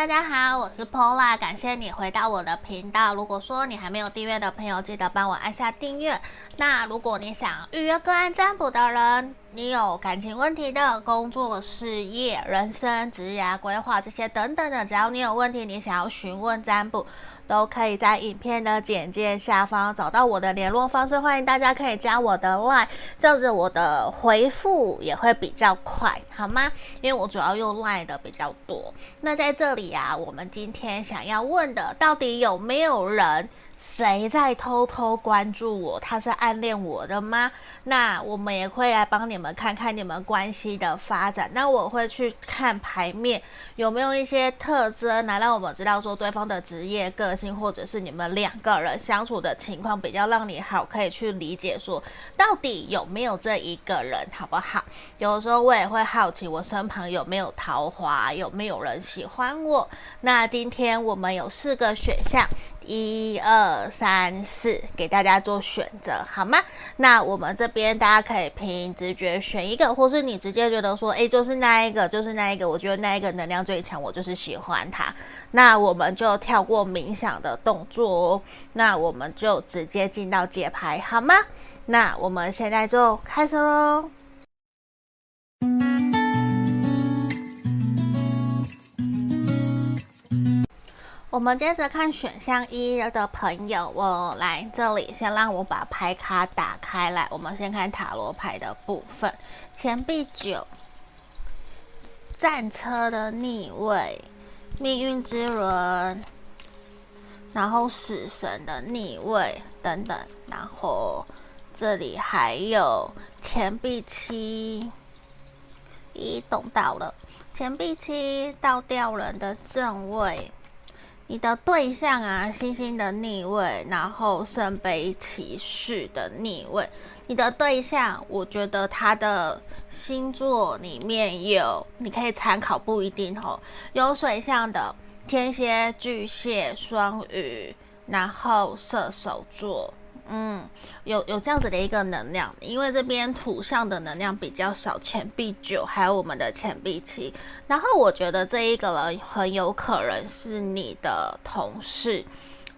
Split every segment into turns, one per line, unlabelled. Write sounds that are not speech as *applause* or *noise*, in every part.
大家好，我是 Pola，感谢你回到我的频道。如果说你还没有订阅的朋友，记得帮我按下订阅。那如果你想预约个案占卜的人，你有感情问题的、工作、事业、人生、职业规划这些等等的，只要你有问题，你想要询问占卜。都可以在影片的简介下方找到我的联络方式，欢迎大家可以加我的 LINE，这样子我的回复也会比较快，好吗？因为我主要用 LINE 的比较多。那在这里啊，我们今天想要问的，到底有没有人？谁在偷偷关注我？他是暗恋我的吗？那我们也会来帮你们看看你们关系的发展。那我会去看牌面，有没有一些特征来让我们知道说对方的职业、个性，或者是你们两个人相处的情况比较让你好，可以去理解说到底有没有这一个人，好不好？有的时候我也会好奇，我身旁有没有桃花，有没有人喜欢我？那今天我们有四个选项。一二三四，给大家做选择，好吗？那我们这边大家可以凭直觉选一个，或是你直接觉得说，诶，就是那一个，就是那一个，我觉得那一个能量最强，我就是喜欢他。那我们就跳过冥想的动作哦，那我们就直接进到解牌，好吗？那我们现在就开始喽。我们接着看选项一的朋友，我来这里先让我把牌卡打开来。我们先看塔罗牌的部分：钱币九、战车的逆位、命运之轮，然后死神的逆位等等。然后这里还有钱币七，咦，懂到了钱币七倒吊人的正位。你的对象啊，星星的逆位，然后圣杯骑士的逆位。你的对象，我觉得他的星座里面有，你可以参考，不一定哦。有水象的天蝎、巨蟹、双鱼，然后射手座。嗯，有有这样子的一个能量，因为这边土象的能量比较少，钱币九还有我们的钱币七，然后我觉得这一个人很有可能是你的同事。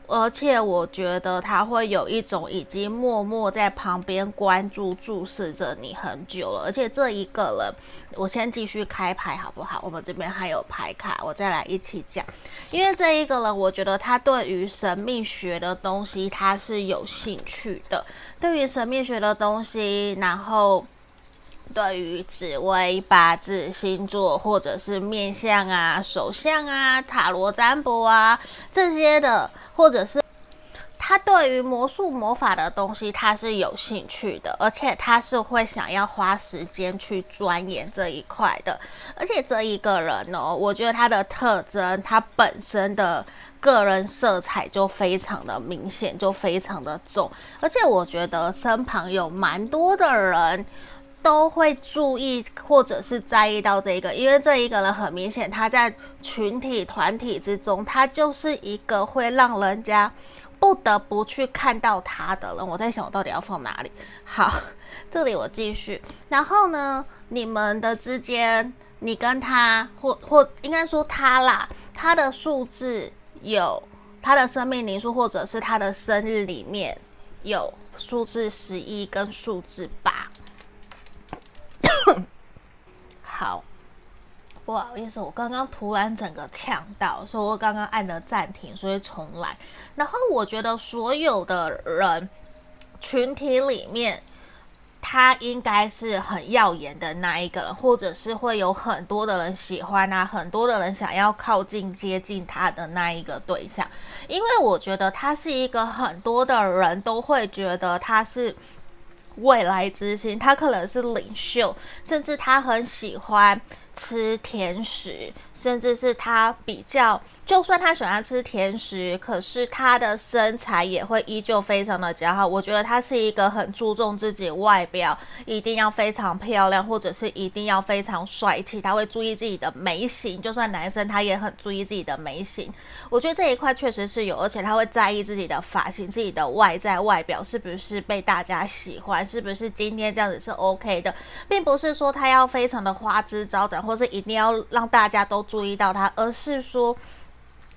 而且我觉得他会有一种已经默默在旁边关注、注视着你很久了。而且这一个人，我先继续开牌好不好？我们这边还有牌卡，我再来一起讲。因为这一个人，我觉得他对于神秘学的东西他是有兴趣的。对于神秘学的东西，然后对于紫微、八字、星座，或者是面相啊、手相啊、塔罗占卜啊这些的。或者是他对于魔术魔法的东西，他是有兴趣的，而且他是会想要花时间去钻研这一块的。而且这一个人呢，我觉得他的特征，他本身的个人色彩就非常的明显，就非常的重。而且我觉得身旁有蛮多的人都会注意或者是在意到这一个，因为这一个人很明显，他在群体团体之中，他就是一个会让人家不得不去看到他的人。我在想，我到底要放哪里？好，这里我继续。然后呢，你们的之间，你跟他或 *laughs* 或应该说他啦，他的数字有他的生命灵数，或者是他的生日里面有数字十一跟数字八。*laughs* 好，不好意思，我刚刚突然整个呛到，所以我刚刚按了暂停，所以重来。然后我觉得所有的人群体里面，他应该是很耀眼的那一个，或者是会有很多的人喜欢啊，很多的人想要靠近接近他的那一个对象。因为我觉得他是一个很多的人都会觉得他是。未来之星，他可能是领袖，甚至他很喜欢吃甜食，甚至是他比较。就算他喜欢吃甜食，可是他的身材也会依旧非常的姣好。我觉得他是一个很注重自己外表，一定要非常漂亮，或者是一定要非常帅气。他会注意自己的眉形，就算男生他也很注意自己的眉形。我觉得这一块确实是有，而且他会在意自己的发型、自己的外在外表是不是被大家喜欢，是不是今天这样子是 OK 的，并不是说他要非常的花枝招展，或是一定要让大家都注意到他，而是说。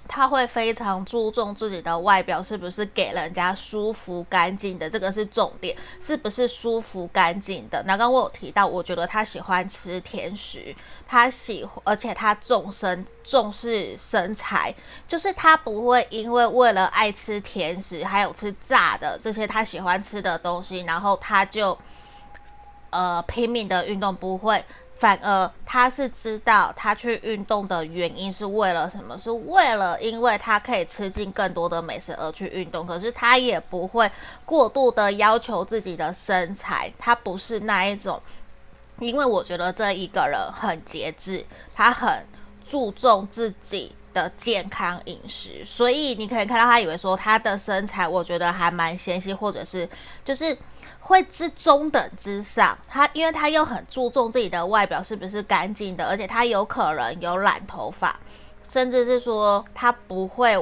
他会非常注重自己的外表是不是给人家舒服干净的，这个是重点，是不是舒服干净的？那刚刚我有提到，我觉得他喜欢吃甜食，他喜欢，而且他重身重视身材，就是他不会因为为了爱吃甜食，还有吃炸的这些他喜欢吃的东西，然后他就呃拼命的运动，不会。反而他是知道他去运动的原因是为了什么？是为了因为他可以吃进更多的美食而去运动。可是他也不会过度的要求自己的身材，他不是那一种。因为我觉得这一个人很节制，他很注重自己的健康饮食，所以你可以看到他以为说他的身材，我觉得还蛮纤细，或者是就是。会是中等之上，他因为他又很注重自己的外表是不是干净的，而且他有可能有染头发，甚至是说他不会，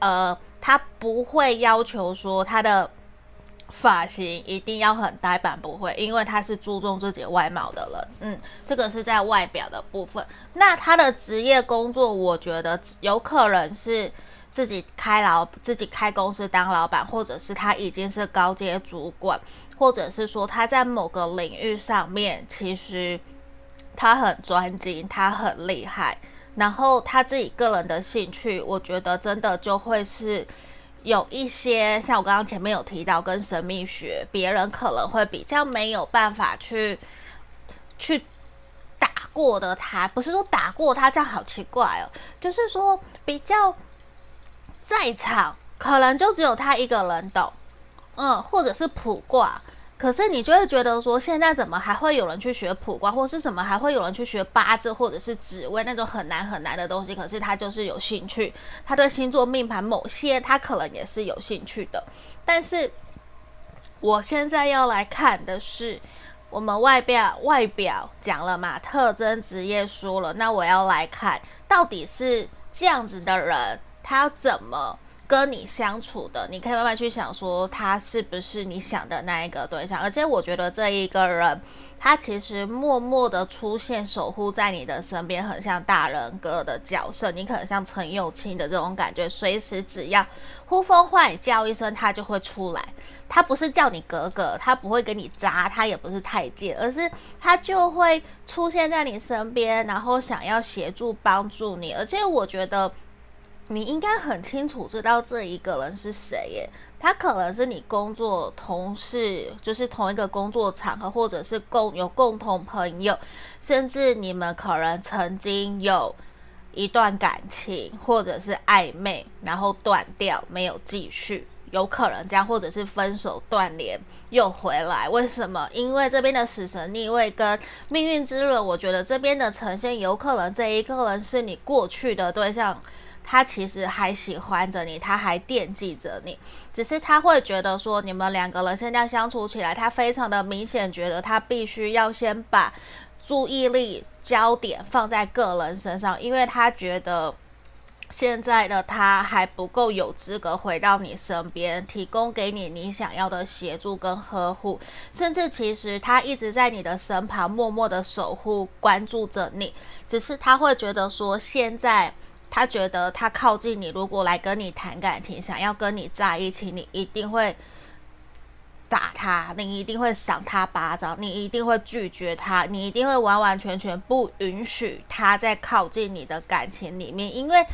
呃，他不会要求说他的发型一定要很呆板，不会，因为他是注重自己外貌的人，嗯，这个是在外表的部分。那他的职业工作，我觉得有可能是。自己开老，自己开公司当老板，或者是他已经是高阶主管，或者是说他在某个领域上面，其实他很专精，他很厉害。然后他自己个人的兴趣，我觉得真的就会是有一些，像我刚刚前面有提到，跟神秘学，别人可能会比较没有办法去去打过的他，不是说打过他这样好奇怪哦，就是说比较。在场可能就只有他一个人懂，嗯，或者是普卦，可是你就会觉得说，现在怎么还会有人去学普卦，或是怎么还会有人去学八字，或者是紫微那种很难很难的东西？可是他就是有兴趣，他对星座命盘某些他可能也是有兴趣的。但是我现在要来看的是，我们外表外表讲了嘛，特征职业说了，那我要来看到底是这样子的人。他怎么跟你相处的？你可以慢慢去想，说他是不是你想的那一个对象。而且我觉得这一个人，他其实默默的出现，守护在你的身边，很像大人哥的角色。你可能像陈友清的这种感觉，随时只要呼风唤雨叫一声，他就会出来。他不是叫你哥哥，他不会跟你扎，他也不是太监，而是他就会出现在你身边，然后想要协助帮助你。而且我觉得。你应该很清楚知道这一个人是谁耶，他可能是你工作同事，就是同一个工作场合，或者是共有共同朋友，甚至你们可能曾经有一段感情，或者是暧昧，然后断掉，没有继续，有可能这样，或者是分手断联又回来，为什么？因为这边的死神逆位跟命运之轮，我觉得这边的呈现有可能这一个人是你过去的对象。他其实还喜欢着你，他还惦记着你，只是他会觉得说，你们两个人现在相处起来，他非常的明显觉得他必须要先把注意力焦点放在个人身上，因为他觉得现在的他还不够有资格回到你身边，提供给你你想要的协助跟呵护，甚至其实他一直在你的身旁默默的守护、关注着你，只是他会觉得说现在。他觉得他靠近你，如果来跟你谈感情，想要跟你在一起，你一定会打他，你一定会赏他巴掌，你一定会拒绝他，你一定会完完全全不允许他再靠近你的感情里面，因为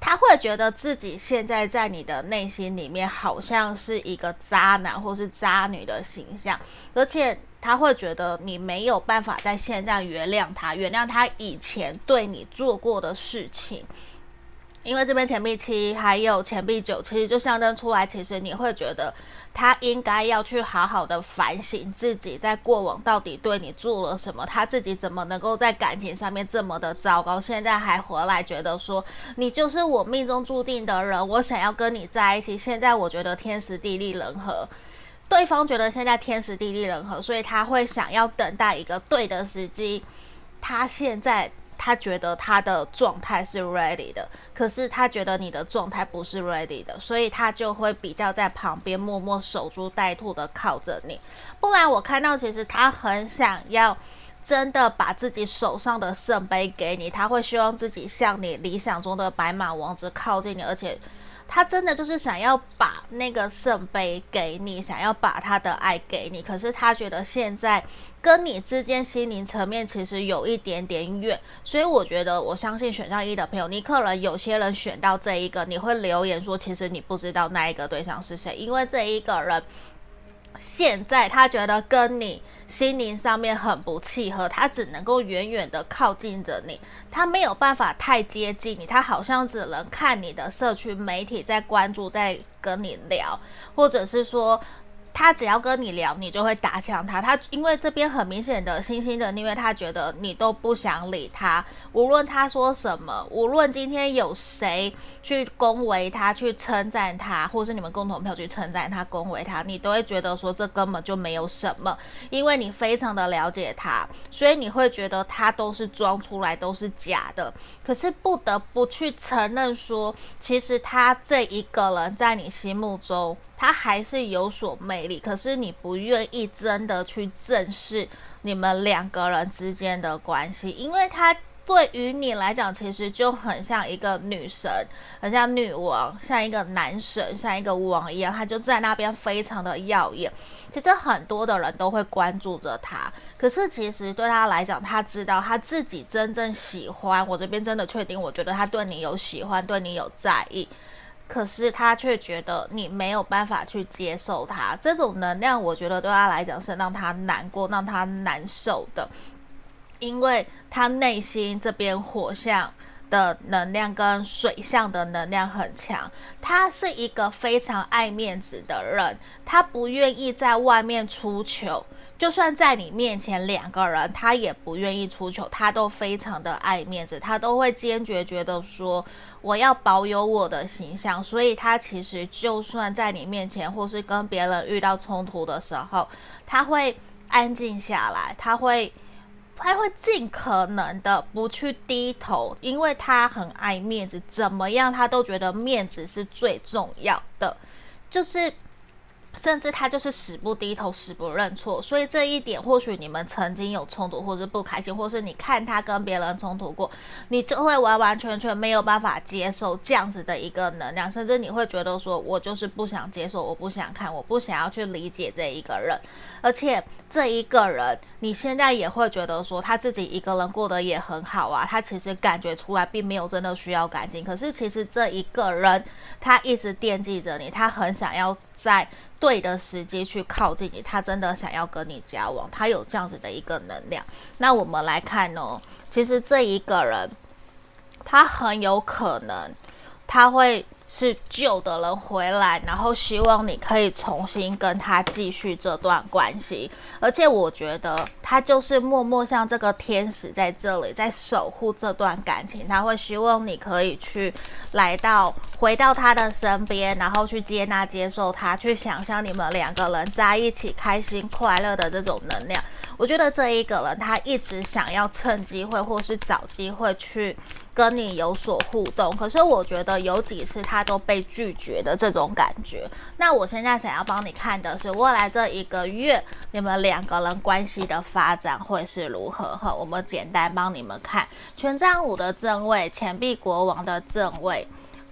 他会觉得自己现在在你的内心里面好像是一个渣男或是渣女的形象，而且他会觉得你没有办法在现在原谅他，原谅他以前对你做过的事情。因为这边钱币七还有钱币九，其实就象征出来，其实你会觉得他应该要去好好的反省自己在过往到底对你做了什么，他自己怎么能够在感情上面这么的糟糕，现在还回来觉得说你就是我命中注定的人，我想要跟你在一起。现在我觉得天时地利人和，对方觉得现在天时地利人和，所以他会想要等待一个对的时机。他现在。他觉得他的状态是 ready 的，可是他觉得你的状态不是 ready 的，所以他就会比较在旁边默默守株待兔的靠着你。不然我看到其实他很想要真的把自己手上的圣杯给你，他会希望自己像你理想中的白马王子靠近你，而且他真的就是想要把那个圣杯给你，想要把他的爱给你。可是他觉得现在跟你之间心灵层面其实有一点点远，所以我觉得我相信选项一的朋友，你可能有些人选到这一个，你会留言说，其实你不知道那一个对象是谁，因为这一个人现在他觉得跟你。心灵上面很不契合，他只能够远远的靠近着你，他没有办法太接近你，他好像只能看你的社区媒体在关注，在跟你聊，或者是说。他只要跟你聊，你就会打枪他。他因为这边很明显的星星的，因为他觉得你都不想理他，无论他说什么，无论今天有谁去恭维他、去称赞他，或是你们共同朋友去称赞他、恭维他，你都会觉得说这根本就没有什么，因为你非常的了解他，所以你会觉得他都是装出来，都是假的。可是不得不去承认说，其实他这一个人在你心目中。他还是有所魅力，可是你不愿意真的去正视你们两个人之间的关系，因为他对于你来讲，其实就很像一个女神，很像女王，像一个男神，像一个王一样，他就在那边非常的耀眼。其实很多的人都会关注着他，可是其实对他来讲，他知道他自己真正喜欢。我这边真的确定，我觉得他对你有喜欢，对你有在意。可是他却觉得你没有办法去接受他这种能量，我觉得对他来讲是让他难过、让他难受的，因为他内心这边火象的能量跟水象的能量很强。他是一个非常爱面子的人，他不愿意在外面出糗，就算在你面前两个人，他也不愿意出糗，他都非常的爱面子，他都会坚决觉得说。我要保有我的形象，所以他其实就算在你面前，或是跟别人遇到冲突的时候，他会安静下来，他会，他会尽可能的不去低头，因为他很爱面子，怎么样他都觉得面子是最重要的，就是。甚至他就是死不低头，死不认错，所以这一点或许你们曾经有冲突，或是不开心，或是你看他跟别人冲突过，你就会完完全全没有办法接受这样子的一个能量，甚至你会觉得说，我就是不想接受，我不想看，我不想要去理解这一个人，而且这一个人你现在也会觉得说，他自己一个人过得也很好啊，他其实感觉出来并没有真的需要感情，可是其实这一个人他一直惦记着你，他很想要在。对的时机去靠近你，他真的想要跟你交往，他有这样子的一个能量。那我们来看哦，其实这一个人，他很有可能他会。是旧的人回来，然后希望你可以重新跟他继续这段关系，而且我觉得他就是默默像这个天使在这里，在守护这段感情。他会希望你可以去来到回到他的身边，然后去接纳、接受他，去想象你们两个人在一起开心快乐的这种能量。我觉得这一个人他一直想要趁机会或是找机会去跟你有所互动，可是我觉得有几次他都被拒绝的这种感觉。那我现在想要帮你看的是未来这一个月你们两个人关系的发展会是如何？哈，我们简单帮你们看权杖五的正位、钱币国王的正位、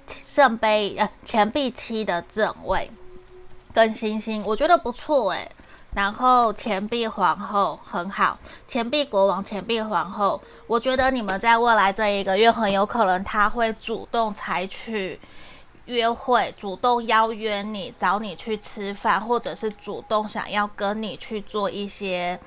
圣杯呃钱币七的正位跟星星，我觉得不错诶。然后钱币皇后很好，钱币国王、钱币皇后，我觉得你们在未来这一个月很有可能他会主动采取约会，主动邀约你，找你去吃饭，或者是主动想要跟你去做一些，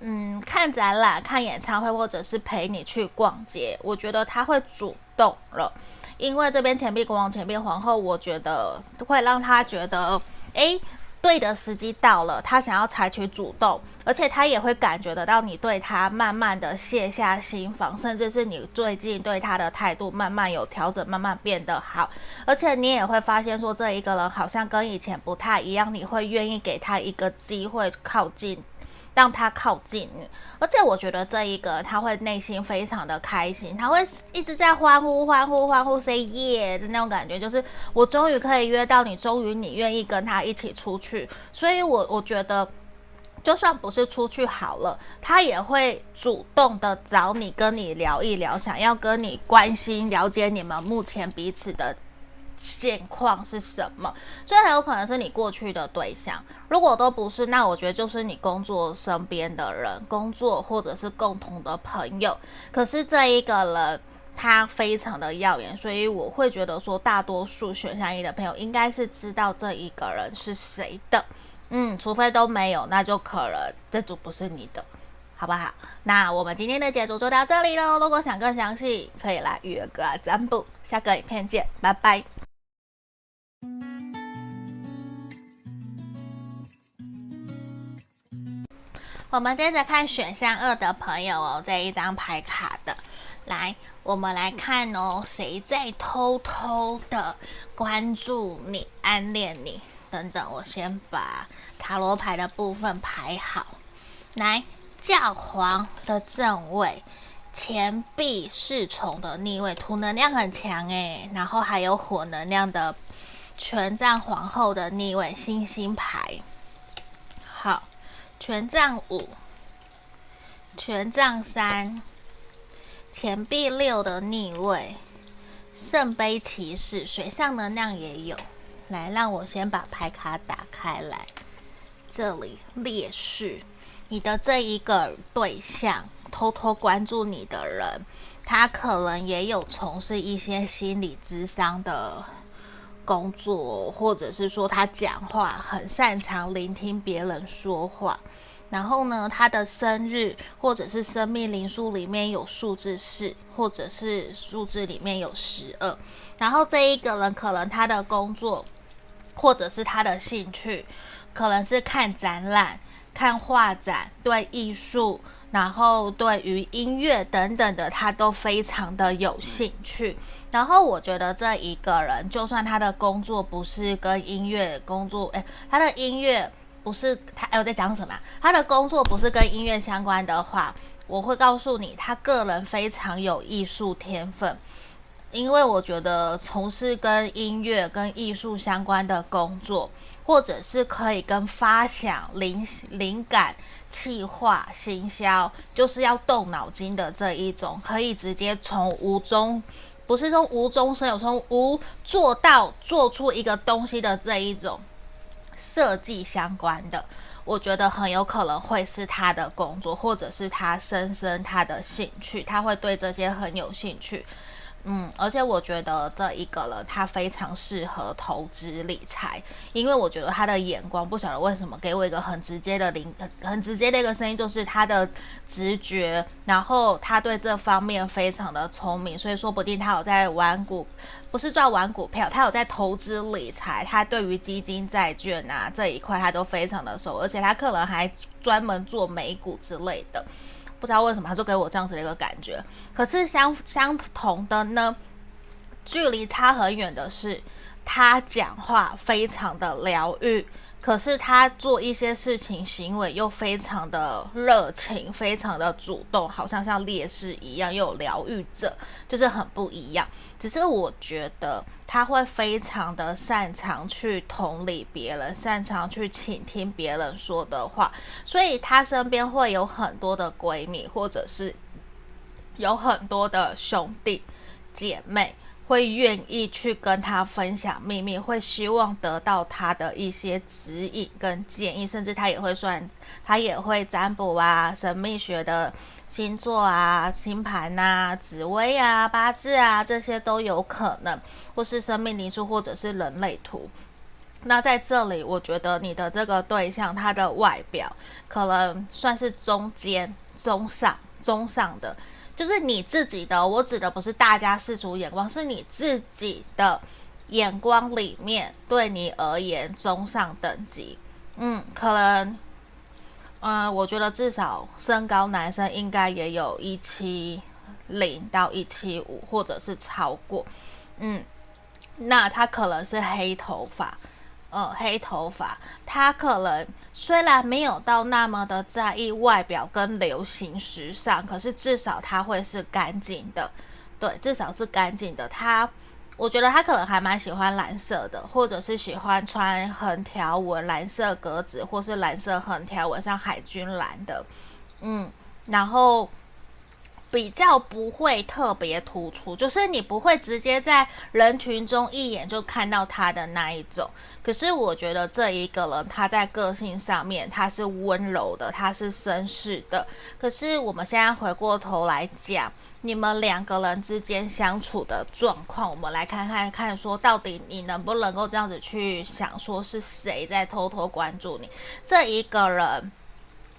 嗯，看展览、看演唱会，或者是陪你去逛街。我觉得他会主动了，因为这边钱币国王、钱币皇后，我觉得会让他觉得，诶。对的时机到了，他想要采取主动，而且他也会感觉得到你对他慢慢的卸下心防，甚至是你最近对他的态度慢慢有调整，慢慢变得好，而且你也会发现说这一个人好像跟以前不太一样，你会愿意给他一个机会靠近。让他靠近你，而且我觉得这一个他会内心非常的开心，他会一直在欢呼、欢呼、欢呼，say yeah 的那种感觉，就是我终于可以约到你，终于你愿意跟他一起出去，所以我我觉得就算不是出去好了，他也会主动的找你，跟你聊一聊，想要跟你关心、了解你们目前彼此的现况是什么。所以很有可能是你过去的对象，如果都不是，那我觉得就是你工作身边的人，工作或者是共同的朋友。可是这一个人他非常的耀眼，所以我会觉得说，大多数选项一的朋友应该是知道这一个人是谁的。嗯，除非都没有，那就可能这组不是你的，好不好？那我们今天的解读就到这里喽。如果想更详细，可以来预约个占卜。下个影片见，拜拜。我们接着看选项二的朋友哦，这一张牌卡的，来，我们来看哦，谁在偷偷的关注你、暗恋你？等等，我先把塔罗牌的部分排好。来，教皇的正位，钱币侍从的逆位，土能量很强诶。然后还有火能量的权杖皇后的逆位，星星牌。好，权杖五，权杖三，钱币六的逆位，圣杯骑士，水象能量也有。来，让我先把牌卡打开来。这里烈士，你的这一个对象，偷偷关注你的人，他可能也有从事一些心理咨商的工作，或者是说他讲话很擅长聆听别人说话。然后呢，他的生日或者是生命灵数里面有数字四，或者是数字里面有十二。然后这一个人可能他的工作。或者是他的兴趣，可能是看展览、看画展，对艺术，然后对于音乐等等的，他都非常的有兴趣。然后我觉得这一个人，就算他的工作不是跟音乐工作，诶，他的音乐不是他，哎，我在讲什么？他的工作不是跟音乐相关的话，我会告诉你，他个人非常有艺术天分。因为我觉得从事跟音乐、跟艺术相关的工作，或者是可以跟发想、灵灵感、企划、行销，就是要动脑筋的这一种，可以直接从无中，不是说无中生有，从无做到做出一个东西的这一种设计相关的，我觉得很有可能会是他的工作，或者是他深深他的兴趣，他会对这些很有兴趣。嗯，而且我觉得这一个人他非常适合投资理财，因为我觉得他的眼光不晓得为什么给我一个很直接的灵，很很直接的一个声音，就是他的直觉，然后他对这方面非常的聪明，所以说不定他有在玩股，不是赚玩股票，他有在投资理财，他对于基金、债券啊这一块他都非常的熟，而且他可能还专门做美股之类的。不知道为什么他就给我这样子的一个感觉，可是相相同的呢，距离差很远的是，他讲话非常的疗愈。可是他做一些事情行为又非常的热情，非常的主动，好像像烈士一样，又有疗愈者，就是很不一样。只是我觉得他会非常的擅长去同理别人，擅长去倾听别人说的话，所以他身边会有很多的闺蜜，或者是有很多的兄弟姐妹。会愿意去跟他分享秘密，会希望得到他的一些指引跟建议，甚至他也会算，他也会占卜啊，神秘学的星座啊、星盘啊、紫微啊、八字啊，这些都有可能，或是生命灵数，或者是人类图。那在这里，我觉得你的这个对象，他的外表可能算是中间、中上、中上的。就是你自己的，我指的不是大家世俗眼光，是你自己的眼光里面，对你而言中上等级。嗯，可能，嗯、我觉得至少身高男生应该也有一七零到一七五，或者是超过。嗯，那他可能是黑头发。呃，黑头发，他可能虽然没有到那么的在意外表跟流行时尚，可是至少他会是干净的，对，至少是干净的。他我觉得他可能还蛮喜欢蓝色的，或者是喜欢穿横条纹、蓝色格子，或是蓝色横条纹，像海军蓝的，嗯，然后。比较不会特别突出，就是你不会直接在人群中一眼就看到他的那一种。可是我觉得这一个人他在个性上面他是温柔的，他是绅士的。可是我们现在回过头来讲，你们两个人之间相处的状况，我们来看看看，说到底你能不能够这样子去想，说是谁在偷偷关注你这一个人。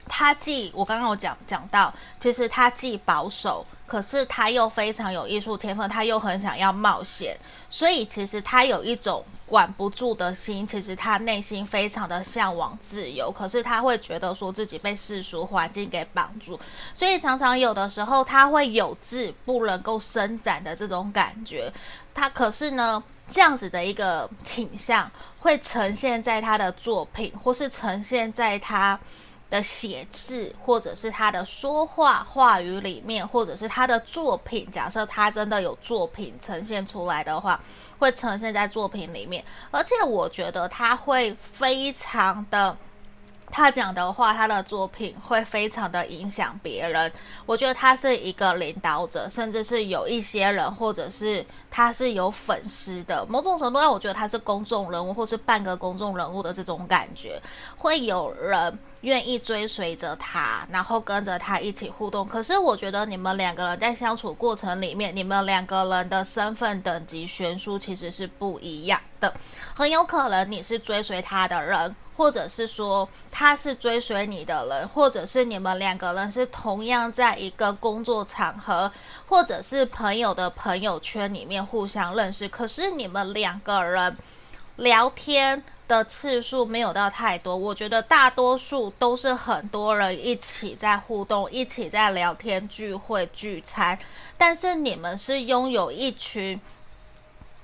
他既我刚刚有讲讲到，其实他既保守，可是他又非常有艺术天分，他又很想要冒险，所以其实他有一种管不住的心。其实他内心非常的向往自由，可是他会觉得说自己被世俗环境给绑住，所以常常有的时候他会有志不能够伸展的这种感觉。他可是呢，这样子的一个倾向会呈现在他的作品，或是呈现在他。的写字，或者是他的说话话语里面，或者是他的作品。假设他真的有作品呈现出来的话，会呈现在作品里面。而且我觉得他会非常的。他讲的话，他的作品会非常的影响别人。我觉得他是一个领导者，甚至是有一些人，或者是他是有粉丝的。某种程度上，我觉得他是公众人物，或是半个公众人物的这种感觉，会有人愿意追随着他，然后跟着他一起互动。可是，我觉得你们两个人在相处过程里面，你们两个人的身份等级悬殊其实是不一样的。很有可能你是追随他的人。或者是说他是追随你的人，或者是你们两个人是同样在一个工作场合，或者是朋友的朋友圈里面互相认识。可是你们两个人聊天的次数没有到太多，我觉得大多数都是很多人一起在互动，一起在聊天、聚会、聚餐。但是你们是拥有一群。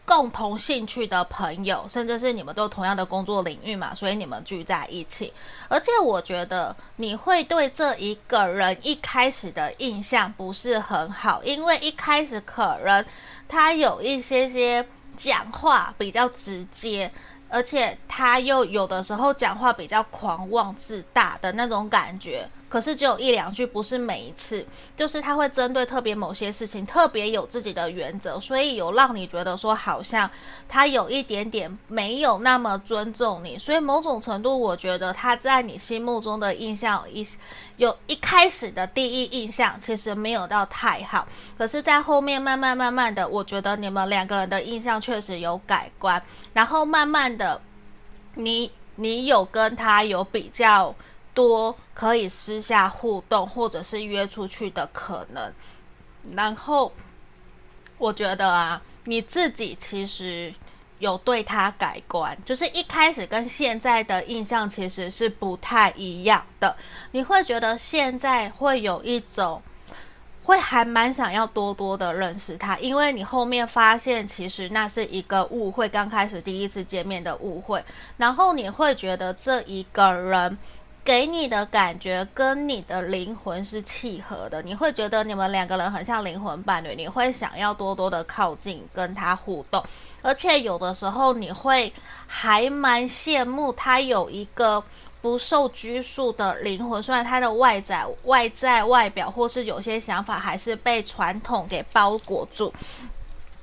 共同兴趣的朋友，甚至是你们都同样的工作领域嘛，所以你们聚在一起。而且我觉得你会对这一个人一开始的印象不是很好，因为一开始可能他有一些些讲话比较直接，而且他又有的时候讲话比较狂妄自大的那种感觉。可是只有一两句，不是每一次，就是他会针对特别某些事情，特别有自己的原则，所以有让你觉得说好像他有一点点没有那么尊重你，所以某种程度，我觉得他在你心目中的印象一有一开始的第一印象其实没有到太好，可是，在后面慢慢慢慢的，我觉得你们两个人的印象确实有改观，然后慢慢的，你你有跟他有比较。多可以私下互动，或者是约出去的可能。然后，我觉得啊，你自己其实有对他改观，就是一开始跟现在的印象其实是不太一样的。你会觉得现在会有一种，会还蛮想要多多的认识他，因为你后面发现其实那是一个误会，刚开始第一次见面的误会。然后你会觉得这一个人。给你的感觉跟你的灵魂是契合的，你会觉得你们两个人很像灵魂伴侣，你会想要多多的靠近跟他互动，而且有的时候你会还蛮羡慕他有一个不受拘束的灵魂，虽然他的外在外在外表或是有些想法还是被传统给包裹住，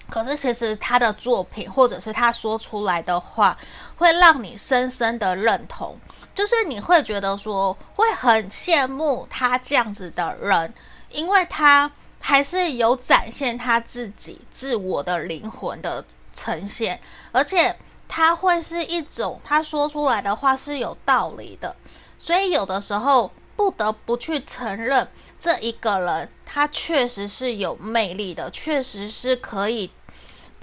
可是其实他的作品或者是他说出来的话，会让你深深的认同。就是你会觉得说，会很羡慕他这样子的人，因为他还是有展现他自己自我的灵魂的呈现，而且他会是一种他说出来的话是有道理的，所以有的时候不得不去承认这一个人他确实是有魅力的，确实是可以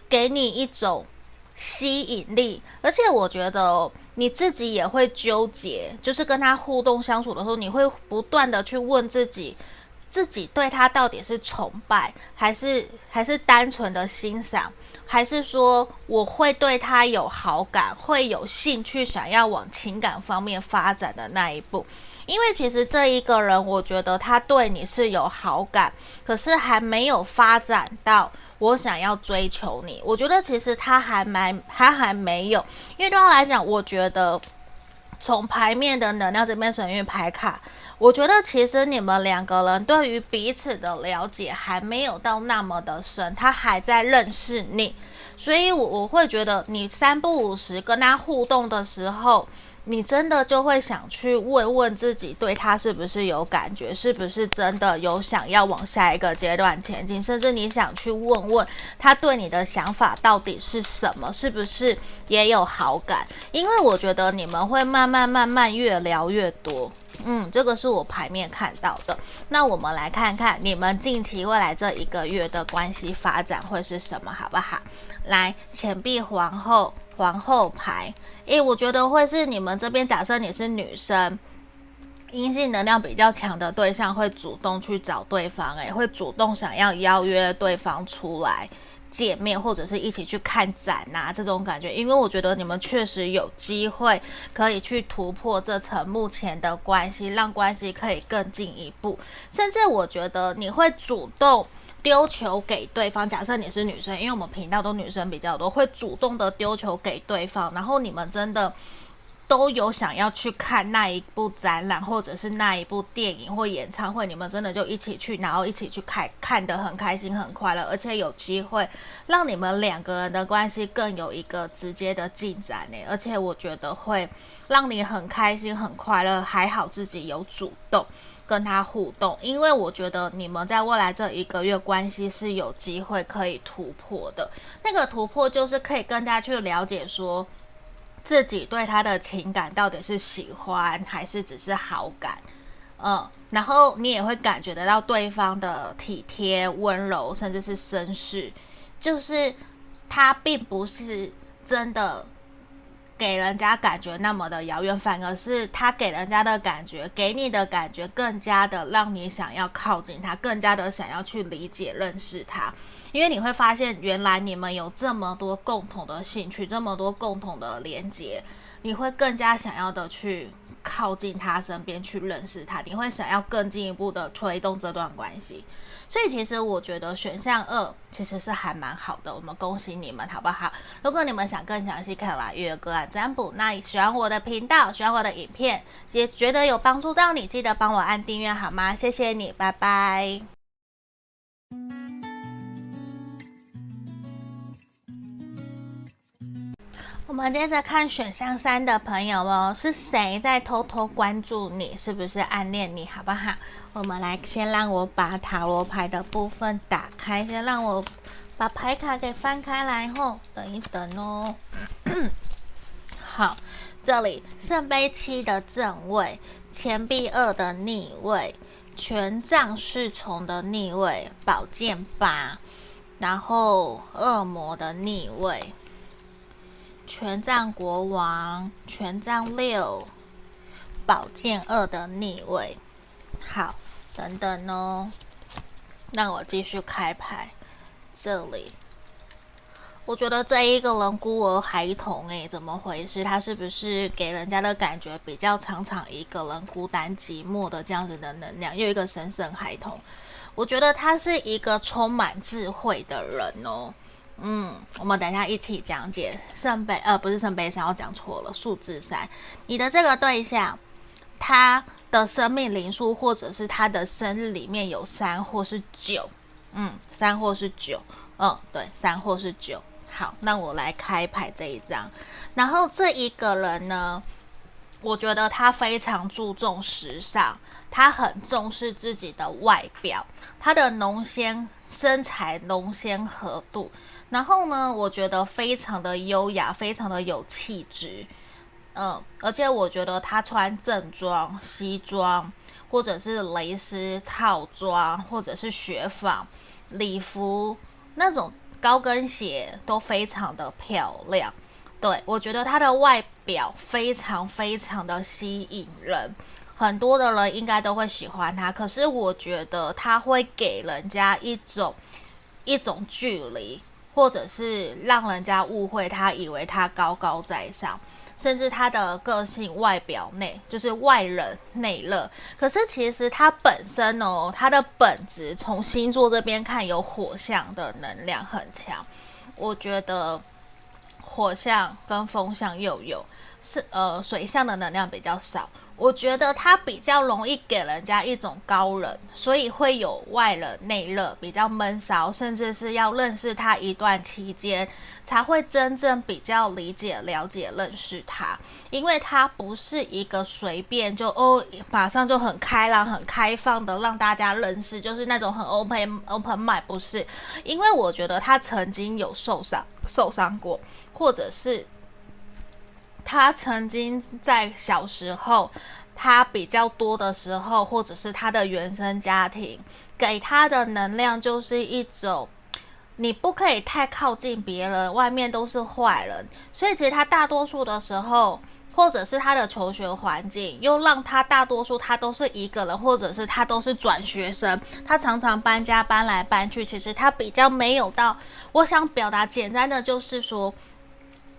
给你一种吸引力，而且我觉得。你自己也会纠结，就是跟他互动相处的时候，你会不断的去问自己，自己对他到底是崇拜，还是还是单纯的欣赏，还是说我会对他有好感，会有兴趣想要往情感方面发展的那一步？因为其实这一个人，我觉得他对你是有好感，可是还没有发展到我想要追求你。我觉得其实他还蛮，他还没有，因为对他来讲，我觉得从牌面的能量这边神諭牌卡，我觉得其实你们两个人对于彼此的了解还没有到那么的深，他还在认识你。所以，我我会觉得你三不五时跟他互动的时候，你真的就会想去问问自己，对他是不是有感觉，是不是真的有想要往下一个阶段前进，甚至你想去问问他对你的想法到底是什么，是不是也有好感？因为我觉得你们会慢慢慢慢越聊越多。嗯，这个是我牌面看到的。那我们来看看你们近期未来这一个月的关系发展会是什么，好不好？来，钱币皇后，皇后牌。诶，我觉得会是你们这边。假设你是女生，阴性能量比较强的对象会主动去找对方，诶，会主动想要邀约对方出来。见面或者是一起去看展呐、这种感觉，因为我觉得你们确实有机会可以去突破这层目前的关系，让关系可以更进一步。甚至我觉得你会主动丢球给对方。假设你是女生，因为我们频道都女生比较多，会主动的丢球给对方，然后你们真的。都有想要去看那一部展览，或者是那一部电影或演唱会，你们真的就一起去，然后一起去看，看得很开心、很快乐，而且有机会让你们两个人的关系更有一个直接的进展呢。而且我觉得会让你很开心、很快乐，还好自己有主动跟他互动，因为我觉得你们在未来这一个月关系是有机会可以突破的。那个突破就是可以更加去了解说。自己对他的情感到底是喜欢还是只是好感？嗯，然后你也会感觉得到对方的体贴、温柔，甚至是绅士，就是他并不是真的给人家感觉那么的遥远，反而是他给人家的感觉，给你的感觉更加的让你想要靠近他，更加的想要去理解、认识他。因为你会发现，原来你们有这么多共同的兴趣，这么多共同的连接，你会更加想要的去靠近他身边，去认识他，你会想要更进一步的推动这段关系。所以，其实我觉得选项二其实是还蛮好的，我们恭喜你们，好不好？如果你们想更详细看来月个案占卜，那你喜欢我的频道，喜欢我的影片，也觉得有帮助到你，记得帮我按订阅好吗？谢谢你，拜拜。我们接着看选项三的朋友哦，是谁在偷偷关注你？是不是暗恋你？好不好？我们来先让我把塔罗牌的部分打开，先让我把牌卡给翻开来后，等一等哦。*clears throat* 好，这里圣杯七的正位，钱币二的逆位，权杖侍从的逆位，宝剑八，然后恶魔的逆位。权杖国王，权杖六，宝剑二的逆位，好，等等哦，让我继续开牌。这里，我觉得这一个人孤儿孩童，诶，怎么回事？他是不是给人家的感觉比较常常一个人孤单寂寞的这样子的能量？又一个神圣孩童，我觉得他是一个充满智慧的人哦。嗯，我们等一下一起讲解圣杯，呃，不是圣杯三，我讲错了，数字三。你的这个对象，他的生命灵数或者是他的生日里面有三或是九，嗯，三或是九，嗯，对，三或是九。好，那我来开牌这一张。然后这一个人呢，我觉得他非常注重时尚，他很重视自己的外表，他的浓纤身材浓纤合度。然后呢，我觉得非常的优雅，非常的有气质，嗯，而且我觉得他穿正装、西装，或者是蕾丝套装，或者是雪纺礼服那种高跟鞋都非常的漂亮。对，我觉得他的外表非常非常的吸引人，很多的人应该都会喜欢他。可是我觉得他会给人家一种一种距离。或者是让人家误会他，以为他高高在上，甚至他的个性外表内就是外冷内热。可是其实他本身哦，他的本质从星座这边看有火象的能量很强。我觉得火象跟风象又有是呃水象的能量比较少。我觉得他比较容易给人家一种高冷，所以会有外冷内热，比较闷骚，甚至是要认识他一段期间，才会真正比较理解、了解、认识他。因为他不是一个随便就哦，马上就很开朗、很开放的让大家认识，就是那种很 open open mind，不是。因为我觉得他曾经有受伤、受伤过，或者是。他曾经在小时候，他比较多的时候，或者是他的原生家庭给他的能量，就是一种你不可以太靠近别人，外面都是坏人。所以其实他大多数的时候，或者是他的求学环境，又让他大多数他都是一个人，或者是他都是转学生，他常常搬家搬来搬去。其实他比较没有到，我想表达简单的就是说。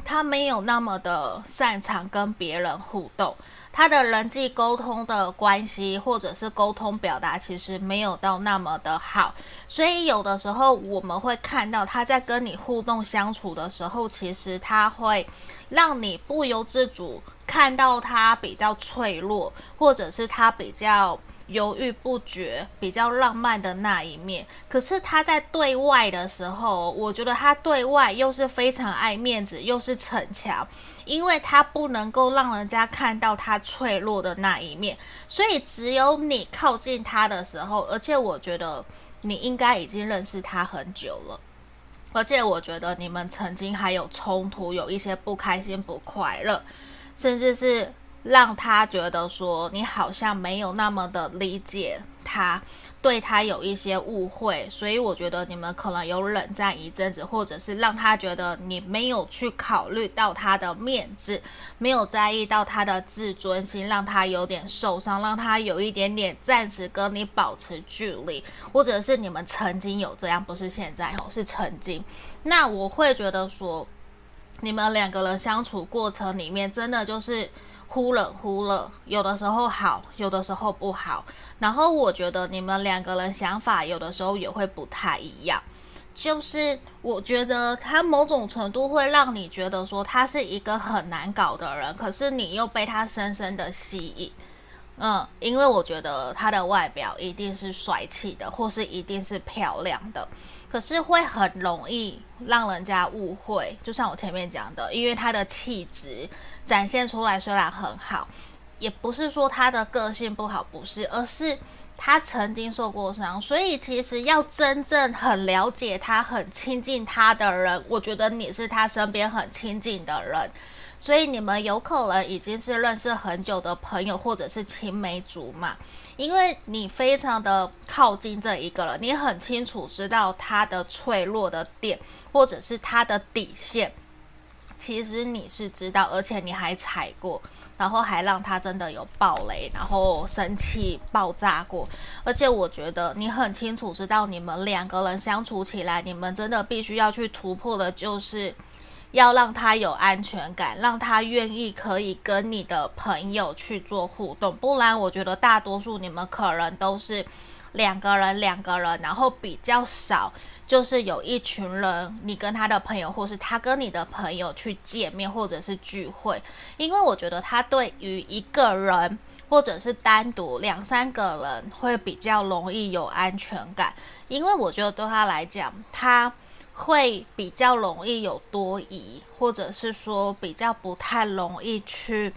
他没有那么的擅长跟别人互动，他的人际沟通的关系或者是沟通表达其实没有到那么的好，所以有的时候我们会看到他在跟你互动相处的时候，其实他会让你不由自主看到他比较脆弱，或者是他比较。犹豫不决，比较浪漫的那一面。可是他在对外的时候，我觉得他对外又是非常爱面子，又是逞强，因为他不能够让人家看到他脆弱的那一面。所以只有你靠近他的时候，而且我觉得你应该已经认识他很久了，而且我觉得你们曾经还有冲突，有一些不开心、不快乐，甚至是。让他觉得说你好像没有那么的理解他，对他有一些误会，所以我觉得你们可能有冷战一阵子，或者是让他觉得你没有去考虑到他的面子，没有在意到他的自尊心，让他有点受伤，让他有一点点暂时跟你保持距离，或者是你们曾经有这样，不是现在哦，是曾经。那我会觉得说，你们两个人相处过程里面，真的就是。忽冷忽热，有的时候好，有的时候不好。然后我觉得你们两个人想法有的时候也会不太一样。就是我觉得他某种程度会让你觉得说他是一个很难搞的人，可是你又被他深深的吸引。嗯，因为我觉得他的外表一定是帅气的，或是一定是漂亮的，可是会很容易让人家误会。就像我前面讲的，因为他的气质。展现出来虽然很好，也不是说他的个性不好，不是，而是他曾经受过伤，所以其实要真正很了解他、很亲近他的人，我觉得你是他身边很亲近的人，所以你们有可能已经是认识很久的朋友，或者是青梅竹马，因为你非常的靠近这一个人，你很清楚知道他的脆弱的点，或者是他的底线。其实你是知道，而且你还踩过，然后还让他真的有爆雷，然后生气爆炸过。而且我觉得你很清楚知道，你们两个人相处起来，你们真的必须要去突破的，就是要让他有安全感，让他愿意可以跟你的朋友去做互动。不然，我觉得大多数你们可能都是两个人，两个人，然后比较少。就是有一群人，你跟他的朋友，或是他跟你的朋友去见面，或者是聚会。因为我觉得他对于一个人，或者是单独两三个人，会比较容易有安全感。因为我觉得对他来讲，他会比较容易有多疑，或者是说比较不太容易去。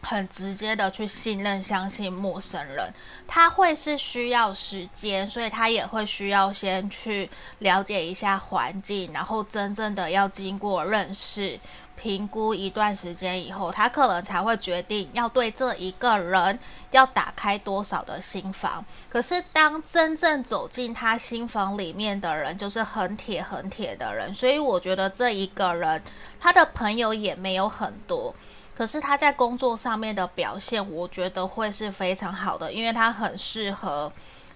很直接的去信任、相信陌生人，他会是需要时间，所以他也会需要先去了解一下环境，然后真正的要经过认识、评估一段时间以后，他可能才会决定要对这一个人要打开多少的心房。可是当真正走进他心房里面的人，就是很铁、很铁的人，所以我觉得这一个人他的朋友也没有很多。可是他在工作上面的表现，我觉得会是非常好的，因为他很适合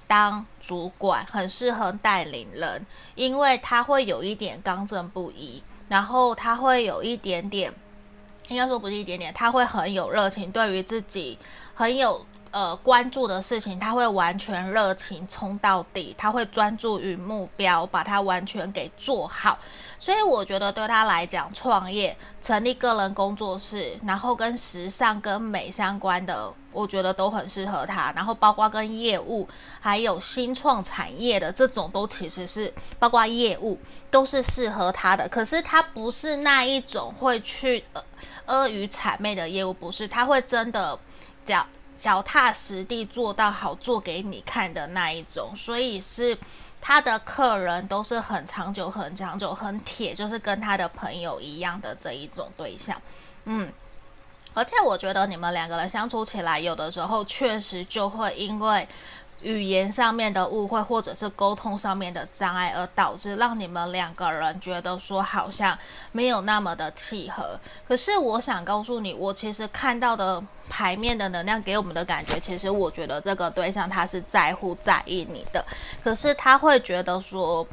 当主管，很适合带领人，因为他会有一点刚正不一，然后他会有一点点应该说不是一点点，他会很有热情，对于自己很有。呃，关注的事情，他会完全热情冲到底，他会专注于目标，把它完全给做好。所以我觉得对他来讲，创业、成立个人工作室，然后跟时尚、跟美相关的，我觉得都很适合他。然后包括跟业务，还有新创产业的这种，都其实是包括业务都是适合他的。可是他不是那一种会去呃阿谀谄媚的业务，不是，他会真的脚。脚踏实地做到好，做给你看的那一种，所以是他的客人都是很长久、很长久、很铁，就是跟他的朋友一样的这一种对象。嗯，而且我觉得你们两个人相处起来，有的时候确实就会因为。语言上面的误会，或者是沟通上面的障碍，而导致让你们两个人觉得说好像没有那么的契合。可是我想告诉你，我其实看到的牌面的能量给我们的感觉，其实我觉得这个对象他是在乎在意你的，可是他会觉得说，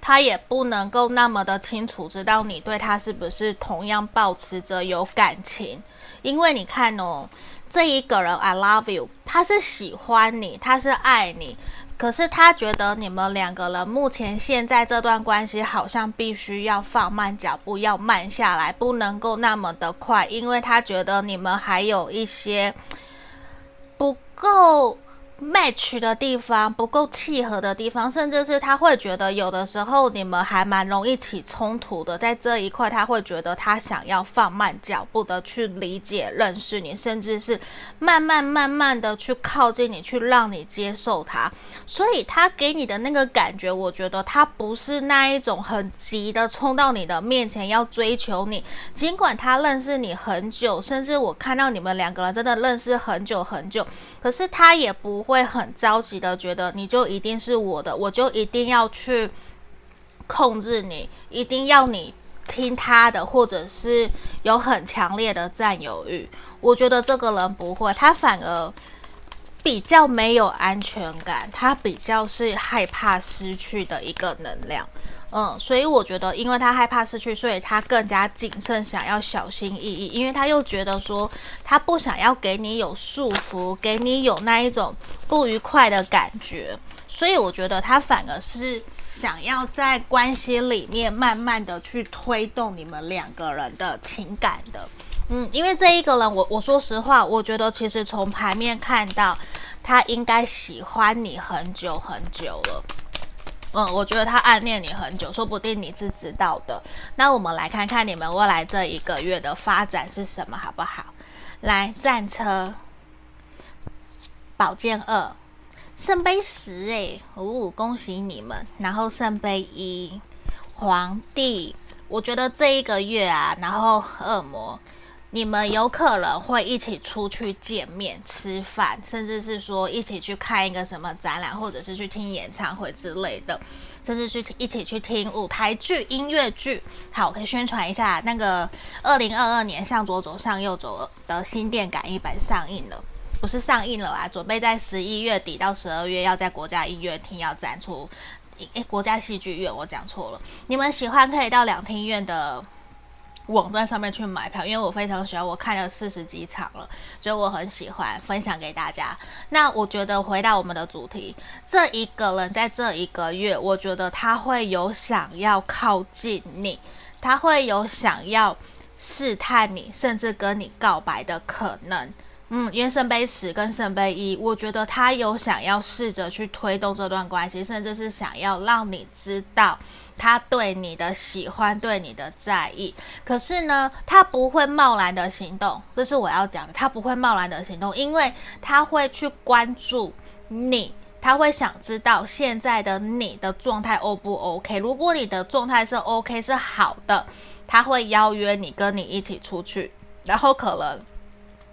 他也不能够那么的清楚知道你对他是不是同样保持着有感情，因为你看哦。这一个人，I love you，他是喜欢你，他是爱你，可是他觉得你们两个人目前现在这段关系好像必须要放慢脚步，要慢下来，不能够那么的快，因为他觉得你们还有一些不够。Match 的地方不够契合的地方，甚至是他会觉得有的时候你们还蛮容易起冲突的，在这一块他会觉得他想要放慢脚步的去理解、认识你，甚至是慢慢慢慢的去靠近你，去让你接受他。所以他给你的那个感觉，我觉得他不是那一种很急的冲到你的面前要追求你，尽管他认识你很久，甚至我看到你们两个人真的认识很久很久，可是他也不会。会很着急的觉得你就一定是我的，我就一定要去控制你，一定要你听他的，或者是有很强烈的占有欲。我觉得这个人不会，他反而比较没有安全感，他比较是害怕失去的一个能量。嗯，所以我觉得，因为他害怕失去，所以他更加谨慎，想要小心翼翼。因为他又觉得说，他不想要给你有束缚，给你有那一种不愉快的感觉。所以我觉得他反而是想要在关系里面慢慢的去推动你们两个人的情感的。嗯，因为这一个人，我我说实话，我觉得其实从牌面看到，他应该喜欢你很久很久了。嗯，我觉得他暗恋你很久，说不定你是知道的。那我们来看看你们未来这一个月的发展是什么，好不好？来，战车、宝剑二、圣杯十，哎，哦，恭喜你们！然后圣杯一、皇帝，我觉得这一个月啊，然后恶魔。你们有可能会一起出去见面、吃饭，甚至是说一起去看一个什么展览，或者是去听演唱会之类的，甚至去一起去听舞台剧、音乐剧。好，我可以宣传一下那个二零二二年向左走、向右走的新电感应版上映了，不是上映了啦，准备在十一月底到十二月要在国家音乐厅要展出。诶，国家戏剧院，我讲错了。你们喜欢可以到两厅院的。网站上面去买票，因为我非常喜欢，我看了四十几场了，所以我很喜欢分享给大家。那我觉得回到我们的主题，这一个人在这一个月，我觉得他会有想要靠近你，他会有想要试探你，甚至跟你告白的可能。嗯，因为圣杯十跟圣杯一，我觉得他有想要试着去推动这段关系，甚至是想要让你知道他对你的喜欢，对你的在意。可是呢，他不会贸然的行动，这是我要讲的。他不会贸然的行动，因为他会去关注你，他会想知道现在的你的状态 O 不 OK。如果你的状态是 OK，是好的，他会邀约你跟你一起出去，然后可能。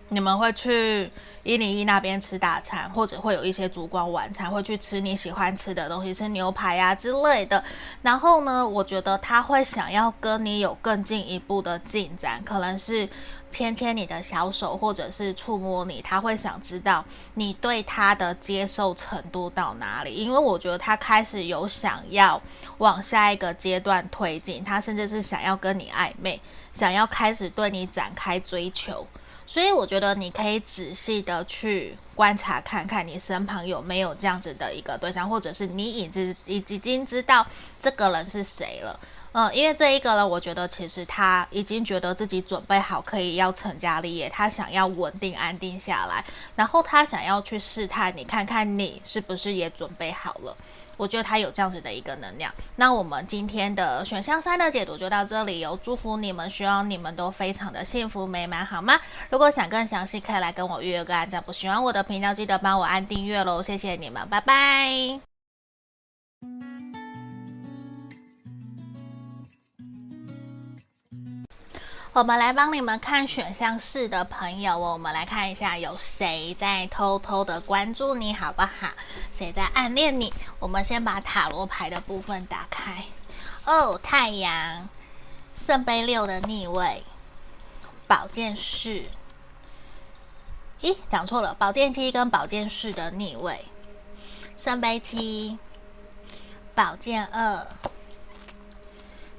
你们会去一零一那边吃大餐，或者会有一些烛光晚餐，会去吃你喜欢吃的东西，吃牛排呀、啊、之类的。然后呢，我觉得他会想要跟你有更进一步的进展，可能是牵牵你的小手，或者是触摸你，他会想知道你对他的接受程度到哪里。因为我觉得他开始有想要往下一个阶段推进，他甚至是想要跟你暧昧，想要开始对你展开追求。所以我觉得你可以仔细的去观察看看，你身旁有没有这样子的一个对象，或者是你已经已已经知道这个人是谁了。嗯，因为这一个人，我觉得其实他已经觉得自己准备好可以要成家立业，他想要稳定安定下来，然后他想要去试探你，看看你是不是也准备好了。我觉得他有这样子的一个能量。那我们今天的选项三的解读就到这里，有祝福你们，希望你们都非常的幸福美满，好吗？如果想更详细，可以来跟我预约个案占卜。喜欢我的频道，记得帮我按订阅喽，谢谢你们，拜拜。我们来帮你们看选项四的朋友，我们来看一下有谁在偷偷的关注你，好不好？谁在暗恋你？我们先把塔罗牌的部分打开。哦，太阳，圣杯六的逆位，宝剑四。咦，讲错了，宝剑七跟宝剑四的逆位，圣杯七，宝剑二，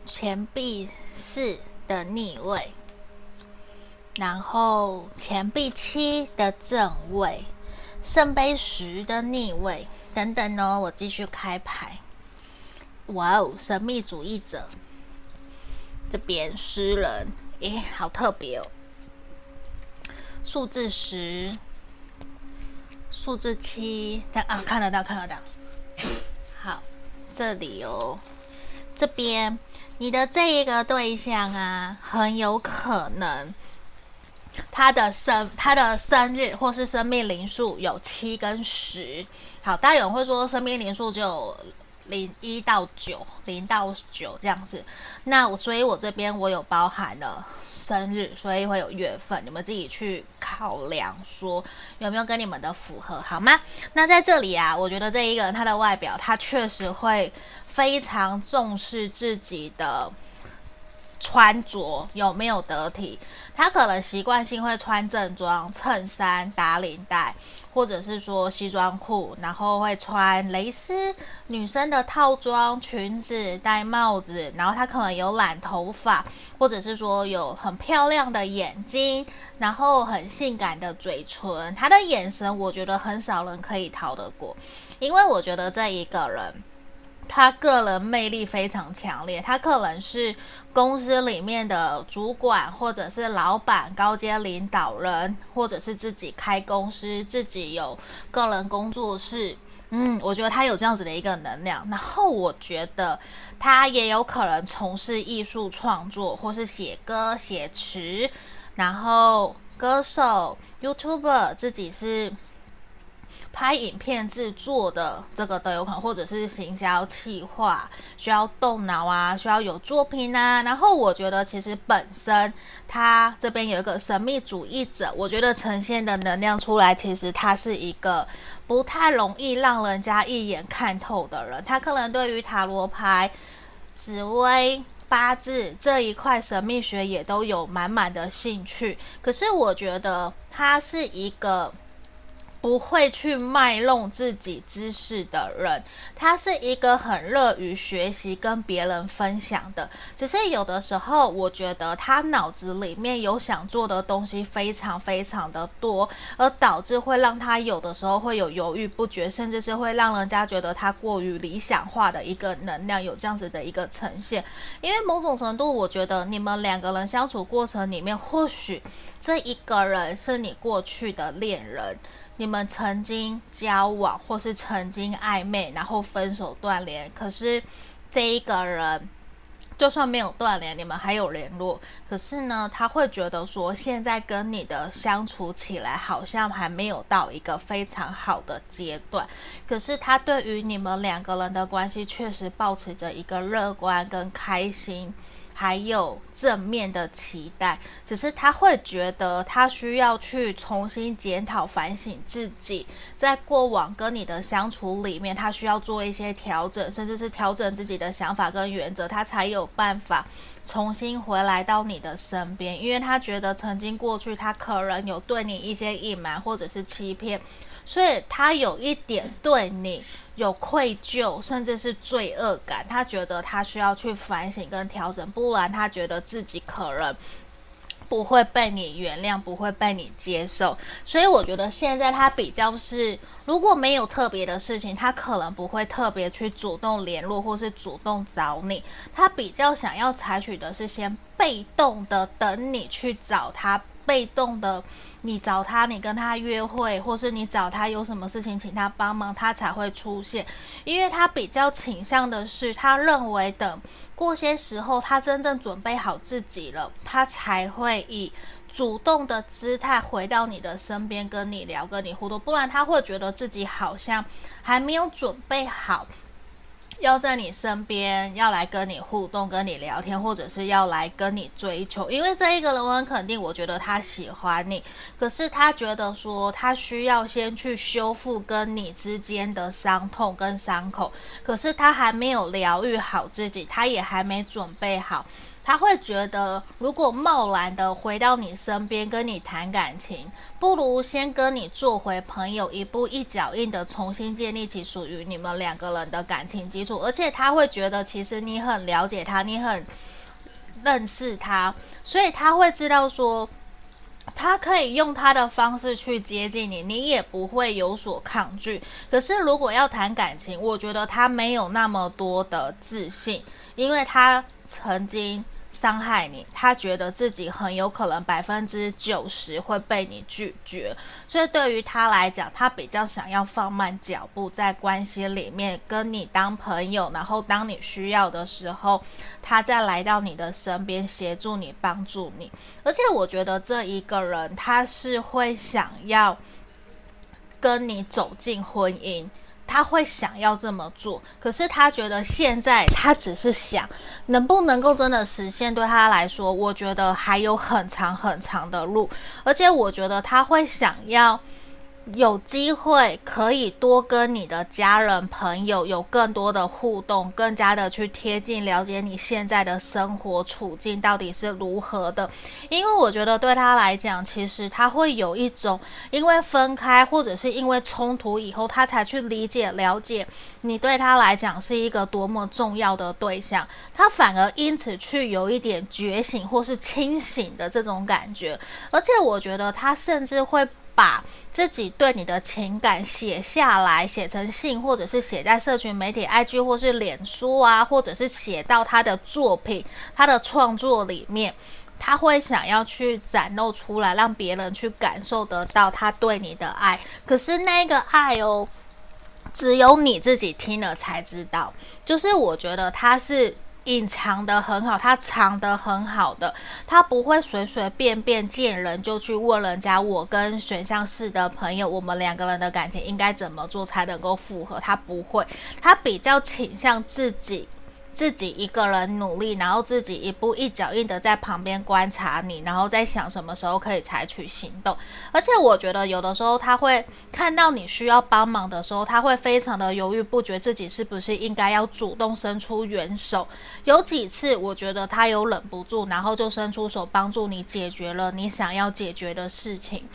钱币四。的逆位，然后钱币七的正位，圣杯十的逆位等等哦，我继续开牌。哇哦，神秘主义者，这边诗人，诶，好特别哦。数字十，数字七，看啊，看得到，看得到。好，这里哦，这边。你的这一个对象啊，很有可能他的生他的生日或是生命灵数有七跟十。好，大家有人会说生命灵数就有零一到九，零到九这样子。那我所以，我这边我有包含了生日，所以会有月份，你们自己去考量说有没有跟你们的符合，好吗？那在这里啊，我觉得这一个人他的外表，他确实会。非常重视自己的穿着有没有得体，他可能习惯性会穿正装、衬衫、打领带，或者是说西装裤，然后会穿蕾丝女生的套装、裙子、戴帽子，然后他可能有染头发，或者是说有很漂亮的眼睛，然后很性感的嘴唇，他的眼神我觉得很少人可以逃得过，因为我觉得这一个人。他个人魅力非常强烈，他可能是公司里面的主管，或者是老板、高阶领导人，或者是自己开公司，自己有个人工作室。嗯，我觉得他有这样子的一个能量。然后我觉得他也有可能从事艺术创作，或是写歌、写词，然后歌手、YouTuber，自己是。拍影片制作的这个都有可能，或者是行销企划需要动脑啊，需要有作品啊。然后我觉得其实本身他这边有一个神秘主义者，我觉得呈现的能量出来，其实他是一个不太容易让人家一眼看透的人。他可能对于塔罗牌、紫微、八字这一块神秘学也都有满满的兴趣。可是我觉得他是一个。不会去卖弄自己知识的人，他是一个很乐于学习跟别人分享的。只是有的时候，我觉得他脑子里面有想做的东西非常非常的多，而导致会让他有的时候会有犹豫不决，甚至是会让人家觉得他过于理想化的一个能量，有这样子的一个呈现。因为某种程度，我觉得你们两个人相处过程里面，或许这一个人是你过去的恋人。你们曾经交往，或是曾经暧昧，然后分手断联。可是这一个人，就算没有断联，你们还有联络。可是呢，他会觉得说，现在跟你的相处起来，好像还没有到一个非常好的阶段。可是他对于你们两个人的关系，确实保持着一个乐观跟开心。还有正面的期待，只是他会觉得他需要去重新检讨、反省自己，在过往跟你的相处里面，他需要做一些调整，甚至是调整自己的想法跟原则，他才有办法重新回来到你的身边。因为他觉得曾经过去，他可能有对你一些隐瞒或者是欺骗，所以他有一点对你。有愧疚，甚至是罪恶感，他觉得他需要去反省跟调整，不然他觉得自己可能不会被你原谅，不会被你接受。所以我觉得现在他比较是，如果没有特别的事情，他可能不会特别去主动联络或是主动找你。他比较想要采取的是先被动的等你去找他。被动的，你找他，你跟他约会，或是你找他有什么事情，请他帮忙，他才会出现。因为他比较倾向的是，他认为等过些时候，他真正准备好自己了，他才会以主动的姿态回到你的身边，跟你聊，跟你互动。不然他会觉得自己好像还没有准备好。要在你身边，要来跟你互动、跟你聊天，或者是要来跟你追求，因为这一个人我很肯定，我觉得他喜欢你，可是他觉得说他需要先去修复跟你之间的伤痛跟伤口，可是他还没有疗愈好自己，他也还没准备好。他会觉得，如果贸然的回到你身边跟你谈感情，不如先跟你做回朋友，一步一脚印的重新建立起属于你们两个人的感情基础。而且他会觉得，其实你很了解他，你很认识他，所以他会知道说，他可以用他的方式去接近你，你也不会有所抗拒。可是如果要谈感情，我觉得他没有那么多的自信，因为他曾经。伤害你，他觉得自己很有可能百分之九十会被你拒绝，所以对于他来讲，他比较想要放慢脚步，在关系里面跟你当朋友，然后当你需要的时候，他再来到你的身边协助你、帮助你。而且我觉得这一个人他是会想要跟你走进婚姻。他会想要这么做，可是他觉得现在他只是想，能不能够真的实现，对他来说，我觉得还有很长很长的路，而且我觉得他会想要。有机会可以多跟你的家人朋友有更多的互动，更加的去贴近了解你现在的生活处境到底是如何的。因为我觉得对他来讲，其实他会有一种因为分开或者是因为冲突以后，他才去理解了解你对他来讲是一个多么重要的对象，他反而因此去有一点觉醒或是清醒的这种感觉。而且我觉得他甚至会。把自己对你的情感写下来，写成信，或者是写在社群媒体 IG 或是脸书啊，或者是写到他的作品、他的创作里面，他会想要去展露出来，让别人去感受得到他对你的爱。可是那个爱哦，只有你自己听了才知道。就是我觉得他是。隐藏的很好，他藏的很好的，他不会随随便便见人就去问人家。我跟选项四的朋友，我们两个人的感情应该怎么做才能够复合？他不会，他比较倾向自己。自己一个人努力，然后自己一步一脚印的在旁边观察你，然后在想什么时候可以采取行动。而且我觉得有的时候他会看到你需要帮忙的时候，他会非常的犹豫不决，自己是不是应该要主动伸出援手。有几次我觉得他有忍不住，然后就伸出手帮助你解决了你想要解决的事情。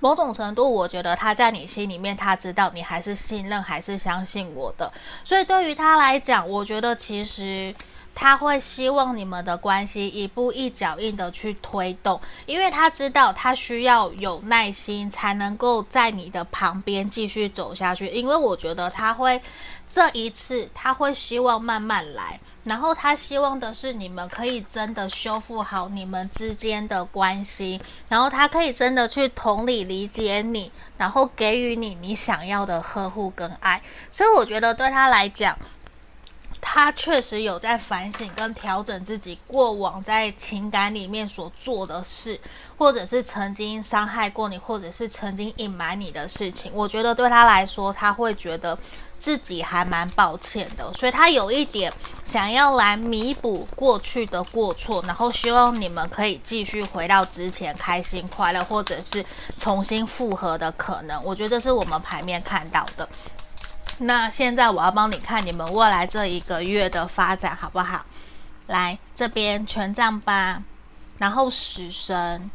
某种程度，我觉得他在你心里面，他知道你还是信任，还是相信我的。所以对于他来讲，我觉得其实他会希望你们的关系一步一脚印的去推动，因为他知道他需要有耐心，才能够在你的旁边继续走下去。因为我觉得他会这一次，他会希望慢慢来。然后他希望的是你们可以真的修复好你们之间的关系，然后他可以真的去同理理解你，然后给予你你想要的呵护跟爱。所以我觉得对他来讲，他确实有在反省跟调整自己过往在情感里面所做的事，或者是曾经伤害过你，或者是曾经隐瞒你的事情。我觉得对他来说，他会觉得。自己还蛮抱歉的，所以他有一点想要来弥补过去的过错，然后希望你们可以继续回到之前开心快乐，或者是重新复合的可能。我觉得这是我们牌面看到的。那现在我要帮你看你们未来这一个月的发展，好不好？来这边权杖八，然后死神、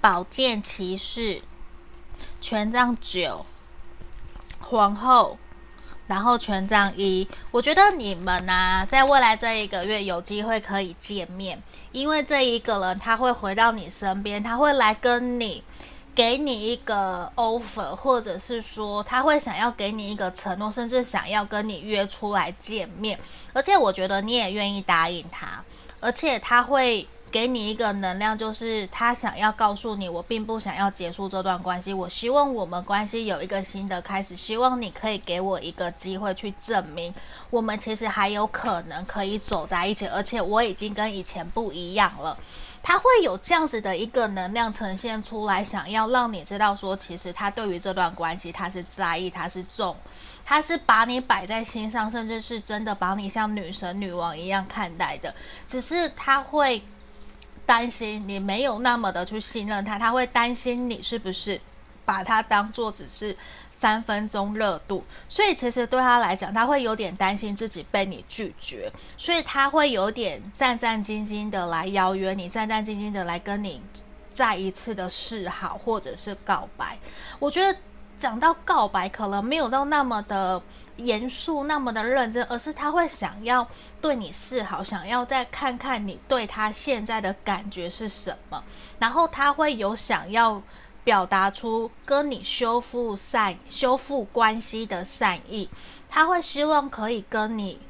宝剑骑士、权杖九、皇后。然后权杖一，我觉得你们呐、啊，在未来这一个月有机会可以见面，因为这一个人他会回到你身边，他会来跟你，给你一个 offer，或者是说他会想要给你一个承诺，甚至想要跟你约出来见面，而且我觉得你也愿意答应他，而且他会。给你一个能量，就是他想要告诉你，我并不想要结束这段关系，我希望我们关系有一个新的开始，希望你可以给我一个机会去证明我们其实还有可能可以走在一起，而且我已经跟以前不一样了。他会有这样子的一个能量呈现出来，想要让你知道说，其实他对于这段关系他是在意，他是重，他是把你摆在心上，甚至是真的把你像女神女王一样看待的，只是他会。担心你没有那么的去信任他，他会担心你是不是把他当做只是三分钟热度，所以其实对他来讲，他会有点担心自己被你拒绝，所以他会有点战战兢兢的来邀约你，战战兢兢的来跟你再一次的示好或者是告白。我觉得讲到告白，可能没有到那么的。严肃那么的认真，而是他会想要对你示好，想要再看看你对他现在的感觉是什么，然后他会有想要表达出跟你修复善、修复关系的善意，他会希望可以跟你。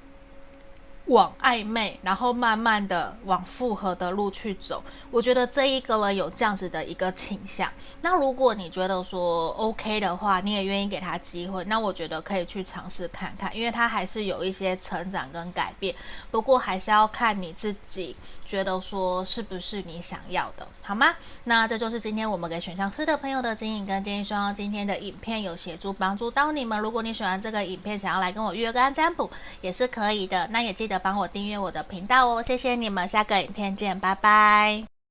往暧昧，然后慢慢的往复合的路去走。我觉得这一个人有这样子的一个倾向。那如果你觉得说 OK 的话，你也愿意给他机会，那我觉得可以去尝试看看，因为他还是有一些成长跟改变。不过还是要看你自己觉得说是不是你想要的，好吗？那这就是今天我们给选项四的朋友的指引跟建议。希望今天的影片有协助帮助到你们。如果你喜欢这个影片，想要来跟我约个占卜也是可以的。那也记得。帮我订阅我的频道哦，谢谢你们，下个影片见，拜拜。